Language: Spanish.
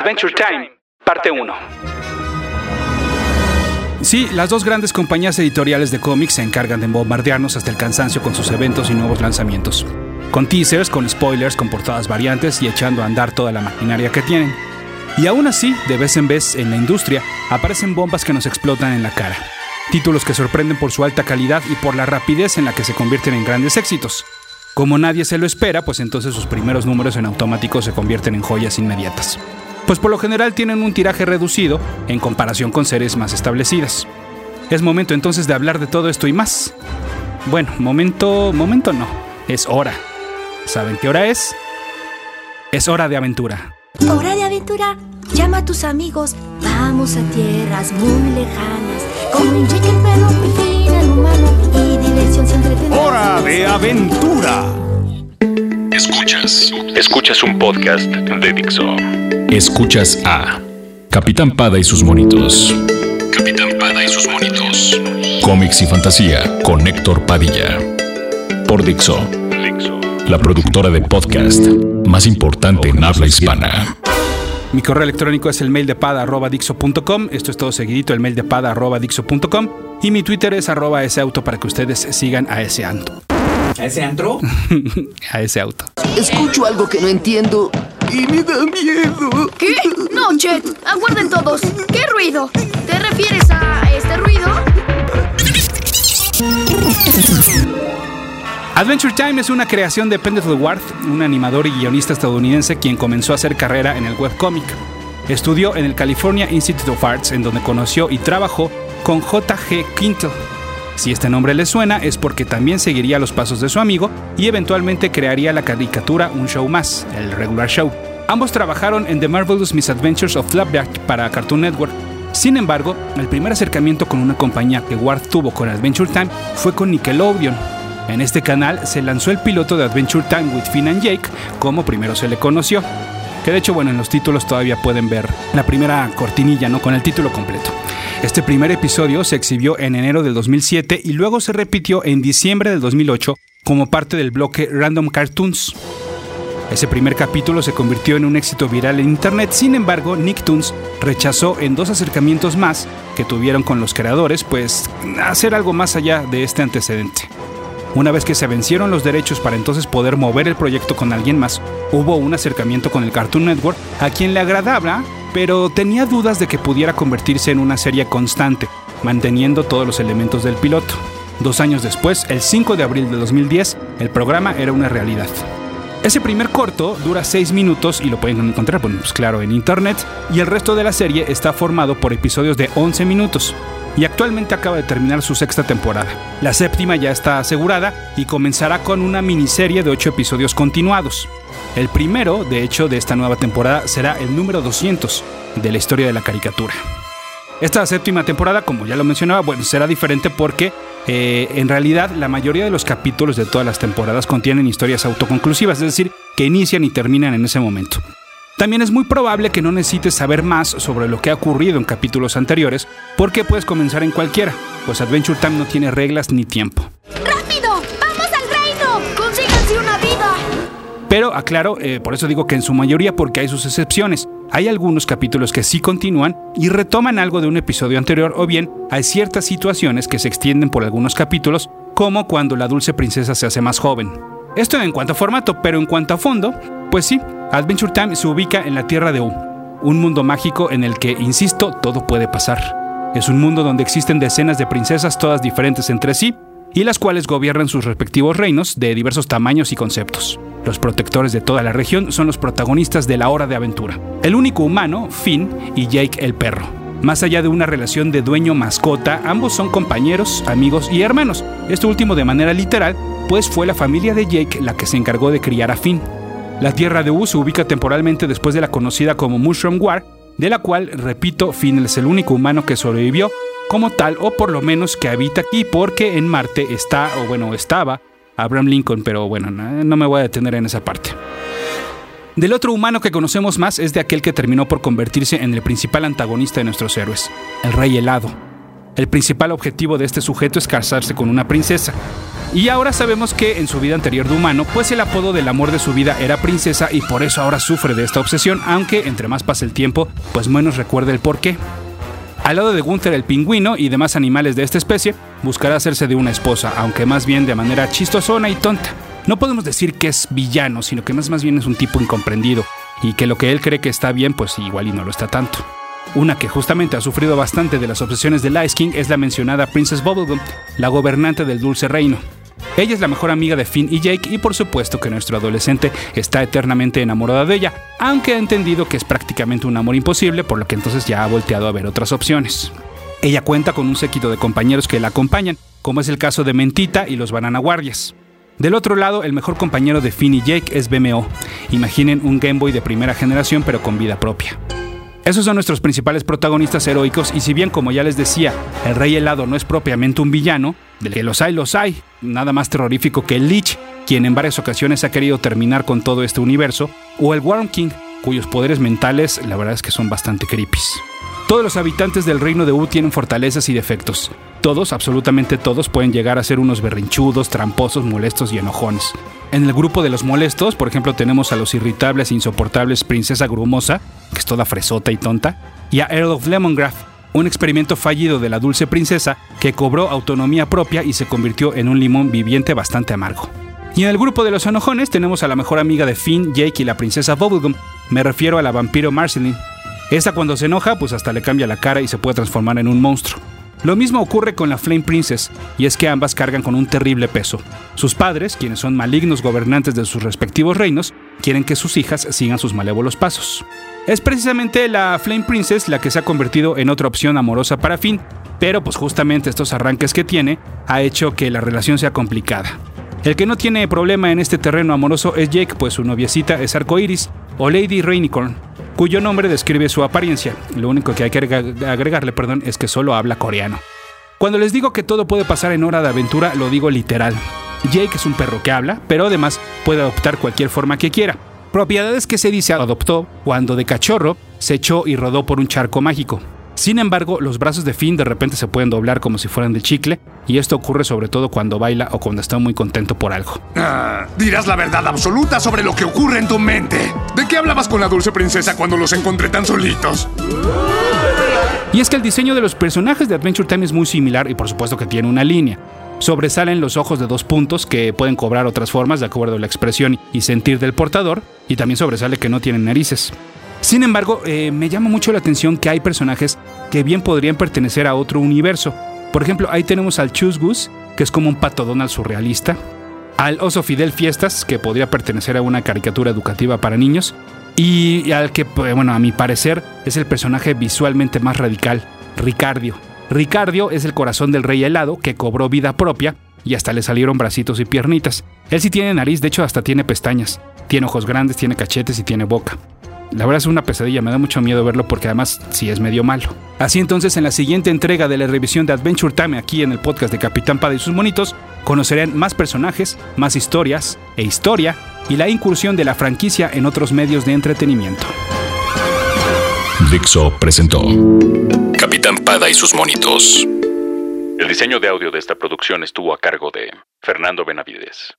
Adventure Time, parte 1. Sí, las dos grandes compañías editoriales de cómics se encargan de bombardearnos hasta el cansancio con sus eventos y nuevos lanzamientos. Con teasers, con spoilers, con portadas variantes y echando a andar toda la maquinaria que tienen. Y aún así, de vez en vez en la industria, aparecen bombas que nos explotan en la cara. Títulos que sorprenden por su alta calidad y por la rapidez en la que se convierten en grandes éxitos. Como nadie se lo espera, pues entonces sus primeros números en automático se convierten en joyas inmediatas. Pues por lo general tienen un tiraje reducido en comparación con series más establecidas. Es momento entonces de hablar de todo esto y más. Bueno, momento, momento no, es hora. ¿Saben qué hora es? Es hora de aventura. Hora de aventura. Llama a tus amigos. Vamos a tierras muy lejanas. Con un perro, fin el humano y diversión siempre tendrás. Hora de aventura. Escuchas. Escuchas un podcast de Dixo. Escuchas a Capitán Pada y sus monitos. Capitán Pada y sus monitos. Cómics y fantasía con Héctor Padilla. Por Dixo. La productora de podcast más importante en habla hispana. Mi correo electrónico es el mail de pada.dixo.com. Esto es todo seguidito, el mail de pada.dixo.com. Y mi Twitter es arroba ese auto para que ustedes sigan a ese auto. ¿A ese antro? a ese auto. Escucho algo que no entiendo y me da miedo. ¿Qué? No, Chet. Aguarden todos. ¿Qué ruido? ¿Te refieres a este ruido? Adventure Time es una creación de Pendleton Ward, un animador y guionista estadounidense quien comenzó a hacer carrera en el webcómic. Estudió en el California Institute of Arts, en donde conoció y trabajó con J.G. Quinto. Si este nombre le suena es porque también seguiría los pasos de su amigo y eventualmente crearía la caricatura Un Show Más, el regular show. Ambos trabajaron en The Marvelous Misadventures of Flapjack para Cartoon Network. Sin embargo, el primer acercamiento con una compañía que Ward tuvo con Adventure Time fue con Nickelodeon, en este canal se lanzó el piloto de Adventure Time with Finn and Jake, como primero se le conoció. Que de hecho, bueno, en los títulos todavía pueden ver la primera cortinilla, ¿no? Con el título completo. Este primer episodio se exhibió en enero del 2007 y luego se repitió en diciembre del 2008 como parte del bloque Random Cartoons. Ese primer capítulo se convirtió en un éxito viral en internet, sin embargo, Nicktoons rechazó en dos acercamientos más que tuvieron con los creadores, pues hacer algo más allá de este antecedente. Una vez que se vencieron los derechos para entonces poder mover el proyecto con alguien más, hubo un acercamiento con el Cartoon Network a quien le agradaba, pero tenía dudas de que pudiera convertirse en una serie constante, manteniendo todos los elementos del piloto. Dos años después, el 5 de abril de 2010, el programa era una realidad. Ese primer corto dura 6 minutos y lo pueden encontrar, pues claro, en internet, y el resto de la serie está formado por episodios de 11 minutos y actualmente acaba de terminar su sexta temporada. La séptima ya está asegurada y comenzará con una miniserie de 8 episodios continuados. El primero, de hecho, de esta nueva temporada será el número 200 de la historia de la caricatura. Esta séptima temporada, como ya lo mencionaba, bueno, será diferente porque eh, en realidad la mayoría de los capítulos de todas las temporadas contienen historias autoconclusivas, es decir, que inician y terminan en ese momento. También es muy probable que no necesites saber más sobre lo que ha ocurrido en capítulos anteriores, porque puedes comenzar en cualquiera, pues Adventure Time no tiene reglas ni tiempo. ¡Rápido! ¡Vamos al reino! ¡Consíganse una vida! Pero aclaro, eh, por eso digo que en su mayoría porque hay sus excepciones. Hay algunos capítulos que sí continúan y retoman algo de un episodio anterior o bien hay ciertas situaciones que se extienden por algunos capítulos, como cuando la dulce princesa se hace más joven. Esto en cuanto a formato, pero en cuanto a fondo, pues sí, Adventure Time se ubica en la Tierra de U, un mundo mágico en el que, insisto, todo puede pasar. Es un mundo donde existen decenas de princesas todas diferentes entre sí y las cuales gobiernan sus respectivos reinos de diversos tamaños y conceptos. Los protectores de toda la región son los protagonistas de la hora de aventura. El único humano, Finn, y Jake el perro. Más allá de una relación de dueño-mascota, ambos son compañeros, amigos y hermanos. Esto último de manera literal, pues fue la familia de Jake la que se encargó de criar a Finn. La Tierra de U se ubica temporalmente después de la conocida como Mushroom War, de la cual, repito, Finn es el único humano que sobrevivió como tal, o por lo menos que habita aquí, porque en Marte está, o bueno, estaba, Abraham Lincoln, pero bueno, no me voy a detener en esa parte. Del otro humano que conocemos más es de aquel que terminó por convertirse en el principal antagonista de nuestros héroes, el Rey Helado. El principal objetivo de este sujeto es casarse con una princesa. Y ahora sabemos que en su vida anterior de humano, pues el apodo del amor de su vida era princesa y por eso ahora sufre de esta obsesión, aunque entre más pasa el tiempo, pues menos recuerda el por qué. Al lado de Gunther el pingüino y demás animales de esta especie, buscará hacerse de una esposa, aunque más bien de manera chistosona y tonta. No podemos decir que es villano, sino que más, más bien es un tipo incomprendido, y que lo que él cree que está bien, pues igual y no lo está tanto. Una que justamente ha sufrido bastante de las obsesiones del Ice King es la mencionada Princess Bubblegum, la gobernante del Dulce Reino. Ella es la mejor amiga de Finn y Jake y por supuesto que nuestro adolescente está eternamente enamorado de ella, aunque ha entendido que es prácticamente un amor imposible, por lo que entonces ya ha volteado a ver otras opciones. Ella cuenta con un séquito de compañeros que la acompañan, como es el caso de Mentita y los Banana Guardias. Del otro lado, el mejor compañero de Finn y Jake es BMO. Imaginen un Game Boy de primera generación pero con vida propia. Esos son nuestros principales protagonistas heroicos y si bien como ya les decía, el rey helado no es propiamente un villano, del que los hay, los hay, nada más terrorífico que el Lich, quien en varias ocasiones ha querido terminar con todo este universo, o el Worm King, cuyos poderes mentales la verdad es que son bastante creepy. Todos los habitantes del reino de U tienen fortalezas y defectos. Todos, absolutamente todos, pueden llegar a ser unos berrinchudos, tramposos, molestos y enojones. En el grupo de los molestos, por ejemplo, tenemos a los irritables e insoportables Princesa Grumosa, que es toda fresota y tonta, y a Earl of Lemongrass, un experimento fallido de la dulce princesa que cobró autonomía propia y se convirtió en un limón viviente bastante amargo. Y en el grupo de los enojones tenemos a la mejor amiga de Finn, Jake y la princesa Bubblegum, me refiero a la vampiro Marceline, esta cuando se enoja, pues hasta le cambia la cara y se puede transformar en un monstruo. Lo mismo ocurre con la Flame Princess, y es que ambas cargan con un terrible peso. Sus padres, quienes son malignos gobernantes de sus respectivos reinos, quieren que sus hijas sigan sus malévolos pasos. Es precisamente la Flame Princess la que se ha convertido en otra opción amorosa para Finn, pero pues justamente estos arranques que tiene ha hecho que la relación sea complicada. El que no tiene problema en este terreno amoroso es Jake, pues su noviecita es Arcoiris, o Lady Rainicorn, cuyo nombre describe su apariencia. Lo único que hay que agregarle perdón, es que solo habla coreano. Cuando les digo que todo puede pasar en hora de aventura, lo digo literal. Jake es un perro que habla, pero además puede adoptar cualquier forma que quiera. Propiedades que se dice adoptó cuando de cachorro se echó y rodó por un charco mágico. Sin embargo, los brazos de Finn de repente se pueden doblar como si fueran de chicle, y esto ocurre sobre todo cuando baila o cuando está muy contento por algo. Ah, dirás la verdad absoluta sobre lo que ocurre en tu mente. ¿De qué hablabas con la dulce princesa cuando los encontré tan solitos? Y es que el diseño de los personajes de Adventure Time es muy similar y por supuesto que tiene una línea. Sobresalen los ojos de dos puntos que pueden cobrar otras formas de acuerdo a la expresión y sentir del portador, y también sobresale que no tienen narices. Sin embargo, eh, me llama mucho la atención que hay personajes que bien podrían pertenecer a otro universo. Por ejemplo, ahí tenemos al Chus que es como un pato Donald surrealista, al oso Fidel Fiestas, que podría pertenecer a una caricatura educativa para niños, y al que, pues, bueno, a mi parecer es el personaje visualmente más radical, Ricardio. Ricardio es el corazón del rey helado que cobró vida propia y hasta le salieron bracitos y piernitas. Él sí tiene nariz, de hecho hasta tiene pestañas, tiene ojos grandes, tiene cachetes y tiene boca. La verdad es una pesadilla, me da mucho miedo verlo porque además sí es medio malo. Así entonces en la siguiente entrega de la revisión de Adventure Time aquí en el podcast de Capitán Pada y sus monitos, conocerán más personajes, más historias e historia y la incursión de la franquicia en otros medios de entretenimiento. Dixo presentó Capitán Pada y sus monitos. El diseño de audio de esta producción estuvo a cargo de Fernando Benavides.